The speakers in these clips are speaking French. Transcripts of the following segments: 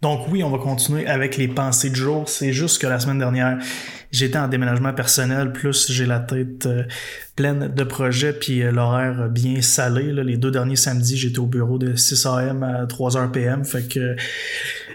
Donc oui, on va continuer avec les pensées de jour. C'est juste que la semaine dernière, j'étais en déménagement personnel, plus j'ai la tête euh, pleine de projets, puis euh, l'horaire bien salé. Les deux derniers samedis, j'étais au bureau de 6 a.m. à 3 h p.m. Fait que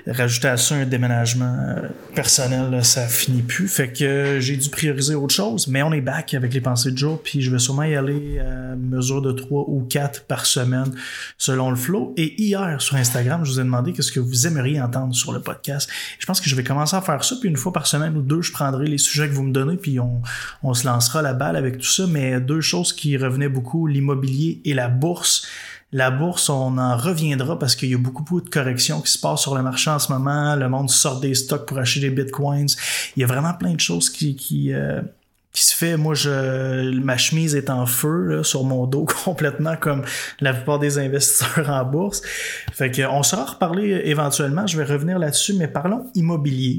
rajouter à ça un déménagement euh, personnel, ça finit plus. Fait que j'ai dû prioriser autre chose, mais on est back avec les pensées de jour, puis je vais sûrement y aller à mesure de 3 ou 4 par semaine selon le flow. Et hier, sur Instagram, je vous ai demandé qu'est-ce que vous aimeriez entendre sur le podcast. Je pense que je vais commencer à faire ça, puis une fois par semaine ou deux, je prendrai les sujets que vous me donnez, puis on, on se lancera la balle avec tout ça. Mais deux choses qui revenaient beaucoup, l'immobilier et la bourse. La bourse, on en reviendra parce qu'il y a beaucoup, de corrections qui se passent sur le marché en ce moment. Le monde sort des stocks pour acheter des bitcoins. Il y a vraiment plein de choses qui, euh, se fait. Moi, ma chemise est en feu sur mon dos complètement comme la plupart des investisseurs en bourse. Fait que on sera reparler éventuellement. Je vais revenir là-dessus, mais parlons immobilier.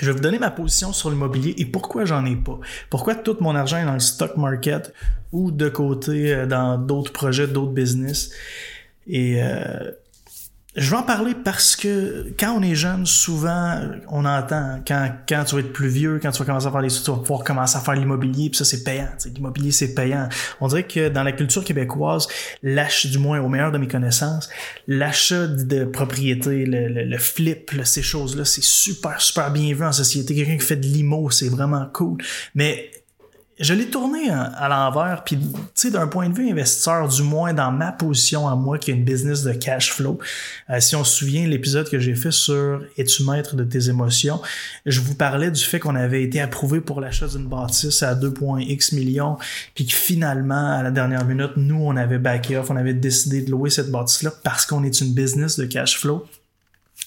Je vais vous donner ma position sur l'immobilier et pourquoi j'en ai pas. Pourquoi tout mon argent est dans le stock market ou de côté euh, dans d'autres projets, d'autres business. Et euh, je vais en parler parce que quand on est jeune, souvent, on entend quand, quand tu vas être plus vieux, quand tu vas commencer à faire les tu vas pouvoir commencer à faire l'immobilier, puis ça, c'est payant. L'immobilier, c'est payant. On dirait que dans la culture québécoise, l'achat, du moins au meilleur de mes connaissances, l'achat de propriété, le, le, flip, ces choses-là, c'est super, super bien vu en société. Quelqu'un qui fait de l'IMO, c'est vraiment cool. Mais je l'ai tourné à, l'envers, puis tu sais, d'un point de vue investisseur, du moins dans ma position à moi, qui est une business de cash flow, euh, si on se souvient l'épisode que j'ai fait sur Es-tu maître de tes émotions, je vous parlais du fait qu'on avait été approuvé pour l'achat d'une bâtisse à 2.x millions, puis que finalement, à la dernière minute, nous, on avait backé off, on avait décidé de louer cette bâtisse-là parce qu'on est une business de cash flow.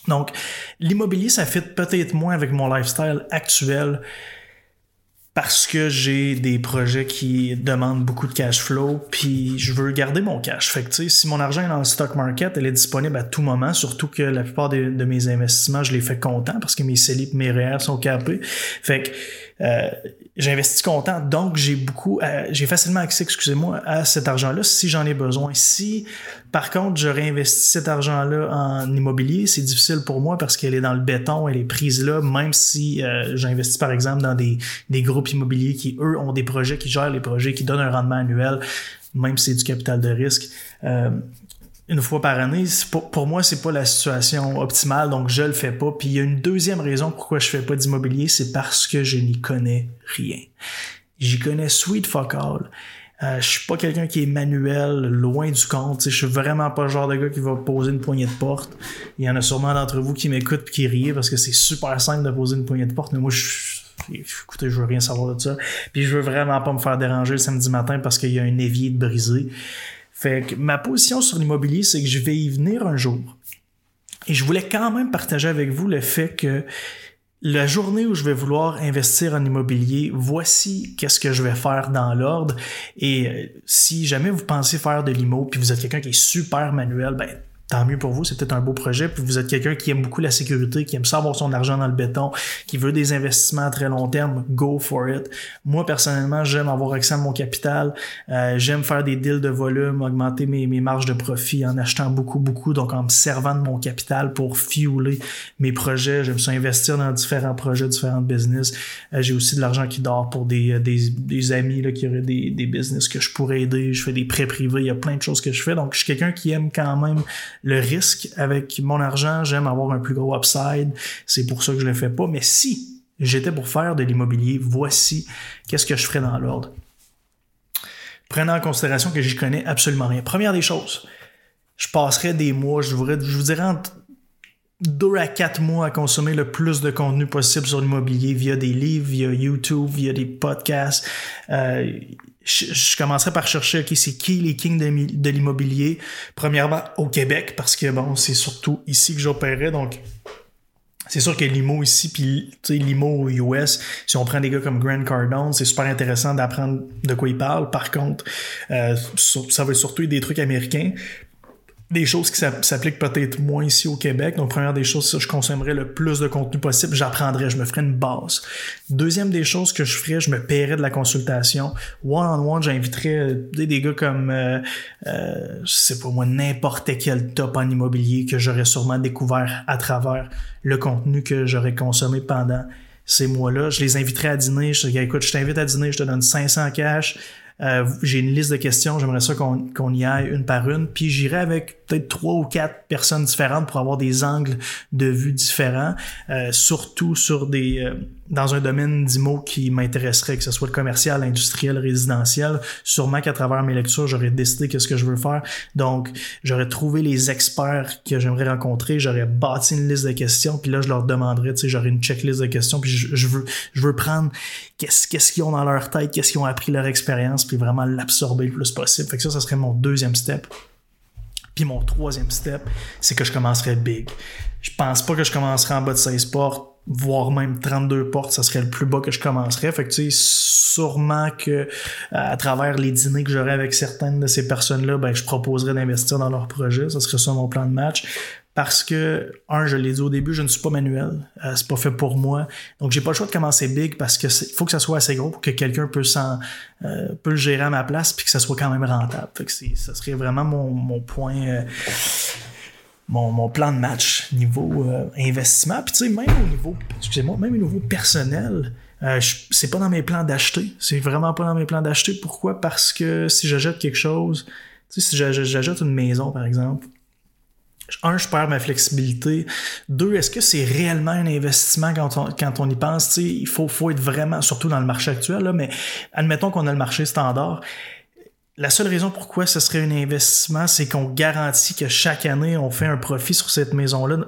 Donc, l'immobilier, ça fit peut-être moins avec mon lifestyle actuel parce que j'ai des projets qui demandent beaucoup de cash flow, puis je veux garder mon cash. Fait que, si mon argent est dans le stock market, elle est disponible à tout moment, surtout que la plupart de, mes investissements, je les fais content parce que mes CELIP, mes REER sont capés. Fait que, euh, j'ai investi content, donc j'ai beaucoup, euh, j'ai facilement accès, excusez-moi, à cet argent-là si j'en ai besoin. Si, par contre, je réinvestis cet argent-là en immobilier, c'est difficile pour moi parce qu'elle est dans le béton, elle est prise là, même si euh, j'investis par exemple dans des, des groupes immobiliers qui, eux, ont des projets qui gèrent les projets, qui donnent un rendement annuel, même si c'est du capital de risque. Une fois par année, pour, moi, c'est pas la situation optimale, donc je le fais pas. Puis il y a une deuxième raison pourquoi je fais pas d'immobilier, c'est parce que je n'y connais rien. J'y connais sweet fuck all. Euh, je suis pas quelqu'un qui est manuel, loin du compte. Je suis vraiment pas le genre de gars qui va poser une poignée de porte. Il y en a sûrement d'entre vous qui m'écoutent et qui rient parce que c'est super simple de poser une poignée de porte, mais moi, je écoutez, je veux rien savoir de ça. Puis je veux vraiment pas me faire déranger le samedi matin parce qu'il y a un évier de brisé. Fait que ma position sur l'immobilier, c'est que je vais y venir un jour. Et je voulais quand même partager avec vous le fait que la journée où je vais vouloir investir en immobilier, voici qu'est-ce que je vais faire dans l'ordre. Et euh, si jamais vous pensez faire de l'immo, puis vous êtes quelqu'un qui est super manuel, ben tant mieux pour vous, c'est peut-être un beau projet, puis vous êtes quelqu'un qui aime beaucoup la sécurité, qui aime ça avoir son argent dans le béton, qui veut des investissements à très long terme, go for it. Moi, personnellement, j'aime avoir accès à mon capital, euh, j'aime faire des deals de volume, augmenter mes, mes marges de profit en achetant beaucoup, beaucoup, donc en me servant de mon capital pour fueler mes projets. J'aime ça investir dans différents projets, différents business. Euh, j'ai aussi de l'argent qui dort pour des, euh, des, des amis là, qui auraient des, des business que je pourrais aider. Je fais des prêts privés, il y a plein de choses que je fais. Donc, je suis quelqu'un qui aime quand même le risque avec mon argent, j'aime avoir un plus gros upside. C'est pour ça que je le fais pas. Mais si j'étais pour faire de l'immobilier, voici qu'est-ce que je ferais dans l'ordre. Prenant en considération que j'y connais absolument rien. Première des choses, je passerais des mois, je vous, je vous dirais entre deux à quatre mois à consommer le plus de contenu possible sur l'immobilier via des livres, via YouTube, via des podcasts. Euh, je, commencerai par chercher, OK, c'est qui les kings de, l'immobilier? Premièrement, au Québec, parce que, bon, c'est surtout ici que j'opérais, donc c'est sûr que l'IMO ici, puis l'IMO aux US, si on prend des gars comme Grant Cardone, c'est super intéressant d'apprendre de quoi il parle. Par contre, euh, ça va surtout des trucs américains. Des choses qui s'appliquent peut-être moins ici au Québec. Donc, première des choses, je consommerais le plus de contenu possible, j'apprendrais, je me ferais une base. Deuxième des choses que je ferais, je me paierais de la consultation. One-on-one, j'inviterais euh, des, gars comme, euh, euh, je sais pas moi, n'importe quel top en immobilier que j'aurais sûrement découvert à travers le contenu que j'aurais consommé pendant ces mois-là. Je les inviterais à dîner. Je dis, écoute, je t'invite à dîner, je te donne 500 cash euh, j'ai une liste de questions, j'aimerais ça qu'on y aille une par une, puis j'irai avec peut-être trois ou quatre personnes différentes pour avoir des angles de vue différents, euh, surtout sur des euh, dans un domaine d'IMO qui m'intéresserait, que ce soit le commercial, industriel, résidentiel. Sûrement qu'à travers mes lectures, j'aurais décidé qu'est-ce que je veux faire. Donc, j'aurais trouvé les experts que j'aimerais rencontrer, j'aurais bâti une liste de questions, puis là, je leur demanderais, tu sais, j'aurais une checklist de questions, puis je, veux, je veux prendre qu'est-ce qu'ils ont dans leur tête, qu'est-ce qu'ils ont appris leur expérience, puis vraiment l'absorber le plus possible. Fait que ça, ça serait mon deuxième step. Puis mon troisième step, c'est que je commencerais big. Je pense pas que je commencerai en bas de 16 portes voire même 32 portes, ça serait le plus bas que je commencerais. Fait que tu sais, sûrement que euh, à travers les dîners que j'aurais avec certaines de ces personnes-là, ben je proposerais d'investir dans leur projet. Ça serait ça mon plan de match. Parce que, un, je l'ai dit au début, je ne suis pas manuel. Euh, c'est pas fait pour moi. Donc, j'ai pas le choix de commencer big parce que faut que ça soit assez gros pour que quelqu'un euh, peut le gérer à ma place puis que ça soit quand même rentable. Fait que ça serait vraiment mon, mon point. Euh, mon, plan de match niveau euh, investissement. Puis tu sais, même au niveau, excusez-moi, même au niveau personnel, euh, c'est pas dans mes plans d'acheter. C'est vraiment pas dans mes plans d'acheter. Pourquoi? Parce que si j'achète quelque chose, tu sais, si j'achète une maison, par exemple, un, je perds ma flexibilité. Deux, est-ce que c'est réellement un investissement quand on, y pense? Tu sais, il faut, faut être vraiment, surtout dans le marché actuel, là, mais admettons qu'on a le marché standard la seule raison pourquoi ce serait un investissement, c'est qu'on garantit que chaque année, on fait un profit sur cette maison-là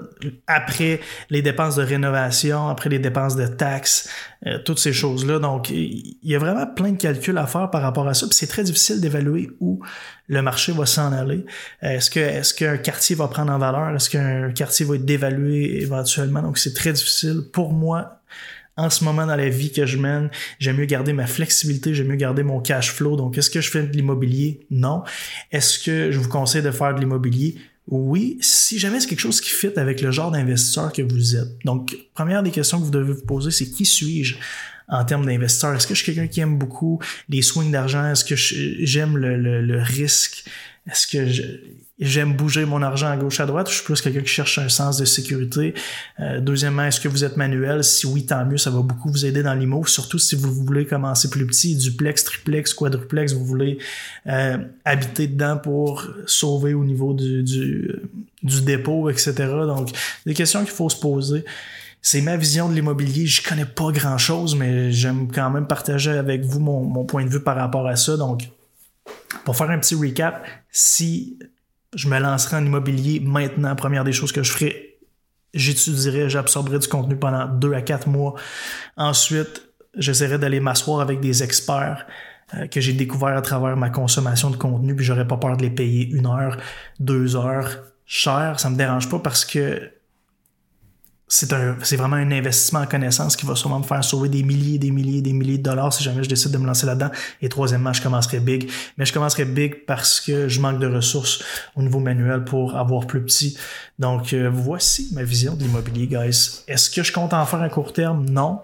après les dépenses de rénovation, après les dépenses de taxes, euh, toutes ces choses-là. Donc, il y a vraiment plein de calculs à faire par rapport à ça. Puis c'est très difficile d'évaluer où le marché va s'en aller. Est-ce que est-ce qu'un quartier va prendre en valeur? Est-ce qu'un quartier va être dévalué éventuellement? Donc, c'est très difficile. Pour moi, en ce moment dans la vie que je mène, j'aime mieux garder ma flexibilité, j'aime mieux garder mon cash flow. Donc, est-ce que je fais de l'immobilier? Non. Est-ce que je vous conseille de faire de l'immobilier? Oui, si jamais c'est quelque chose qui fit avec le genre d'investisseur que vous êtes. Donc, première des questions que vous devez vous poser, c'est qui suis-je? En termes d'investisseur? Est-ce que je suis quelqu'un qui aime beaucoup les swings d'argent? Est-ce que j'aime le, risque? Est-ce que j'aime bouger mon argent à gauche à droite, je suis plus quelqu'un qui cherche un sens de sécurité? Euh, deuxièmement, est-ce que vous êtes manuel? Si oui, tant mieux, ça va beaucoup vous aider dans l'IMO, surtout si vous voulez commencer plus petit, duplex, triplex, quadruplex, vous voulez euh, habiter dedans pour sauver au niveau du dépôt, etc. Donc, des questions qu'il faut se poser. C'est ma vision de l'immobilier. Je connais pas grand chose, mais j'aime quand même partager avec vous mon, point de vue par rapport à ça. Donc, pour faire un petit recap, si je me lancerai en immobilier maintenant. Première des choses que je ferai, j'étudierai, j'absorberai du contenu pendant deux à quatre mois. Ensuite, j'essaierai d'aller m'asseoir avec des experts euh, que j'ai découvert à travers ma consommation de contenu, puis j'aurais pas peur de les payer une heure, deux heures cher. Ça me dérange pas parce que c'est vraiment un investissement en connaissance qui va sûrement me faire sauver des milliers des milliers des milliers de dollars si jamais je décide de me lancer là-dedans. Et troisièmement je commencerai big. Mais je commencerai big parce que je manque de ressources au niveau manuel pour avoir plus petit. Donc euh, voici ma vision de l'immobilier guys. Est-ce que je compte en faire à court terme? Non.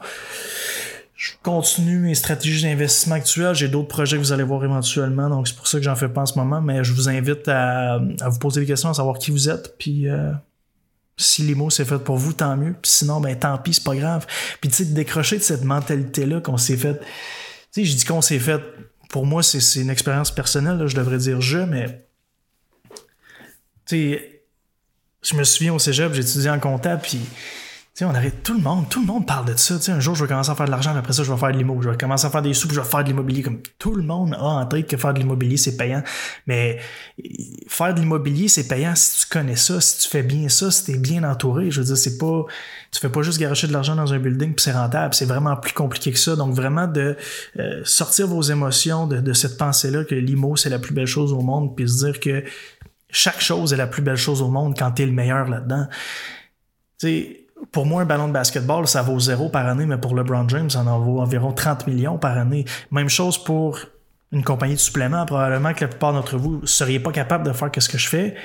Je continue mes stratégies d'investissement actuelles. J'ai d'autres projets que vous allez voir éventuellement, donc c'est pour ça que j'en fais pas en ce moment. Mais je vous invite à, à vous poser des questions, à savoir qui vous êtes, puis euh, si les mots c'est fait pour vous, tant mieux. Puis sinon, ben tant pis, c'est pas grave. Puis tu sais, décrocher de cette mentalité-là qu'on s'est fait. Tu sais, je dis qu'on s'est fait. Pour moi, c'est une expérience personnelle, je devrais dire je, mais. Tu sais, je me souviens au cégep, j'étudiais en comptable, puis sais, on arrête tout le monde, tout le monde parle de ça. Tu sais, un jour, je vais commencer à faire de l'argent, après ça, je vais faire de l'immobilier. Je vais commencer à faire des sous, je vais faire de l'immobilier. Comme tout le monde a en tête que faire de l'immobilier, c'est payant. Mais faire de l'immobilier, c'est payant si tu connais ça, si tu fais bien ça, si tu es bien entouré. Je veux dire, c'est pas. Tu fais pas juste garocher de l'argent dans un building puis c'est rentable. C'est vraiment plus compliqué que ça. Donc, vraiment de euh, sortir vos émotions de, de cette pensée-là que l'IMO, c'est la plus belle chose au monde, puis se dire que chaque chose est la plus belle chose au monde quand tu es le meilleur là-dedans. Tu sais, pour moi, un ballon de basketball, ça vaut zéro par année, mais pour LeBron James, ça en vaut environ 30 millions par année. Même chose pour une compagnie de suppléments. Probablement que la plupart d'entre vous ne seriez pas capable de faire ce que je fais.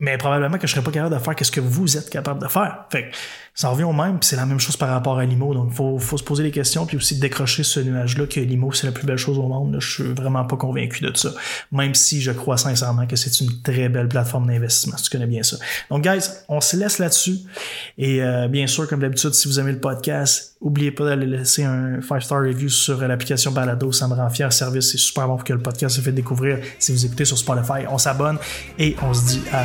Mais probablement que je serais pas capable de faire ce que vous êtes capable de faire. Fait que ça revient au même, c'est la même chose par rapport à l'IMO. Donc, il faut, faut, se poser des questions, puis aussi décrocher ce nuage-là que l'IMO, c'est la plus belle chose au monde. Je suis vraiment pas convaincu de ça. Même si je crois sincèrement que c'est une très belle plateforme d'investissement, si tu connais bien ça. Donc, guys, on se laisse là-dessus. Et euh, bien sûr, comme d'habitude, si vous aimez le podcast, oubliez pas d'aller laisser un 5-star review sur l'application Balado. Ça me rend fier. Service, c'est super bon pour que le podcast se fait découvrir. Si vous écoutez sur Spotify, on s'abonne et on se dit à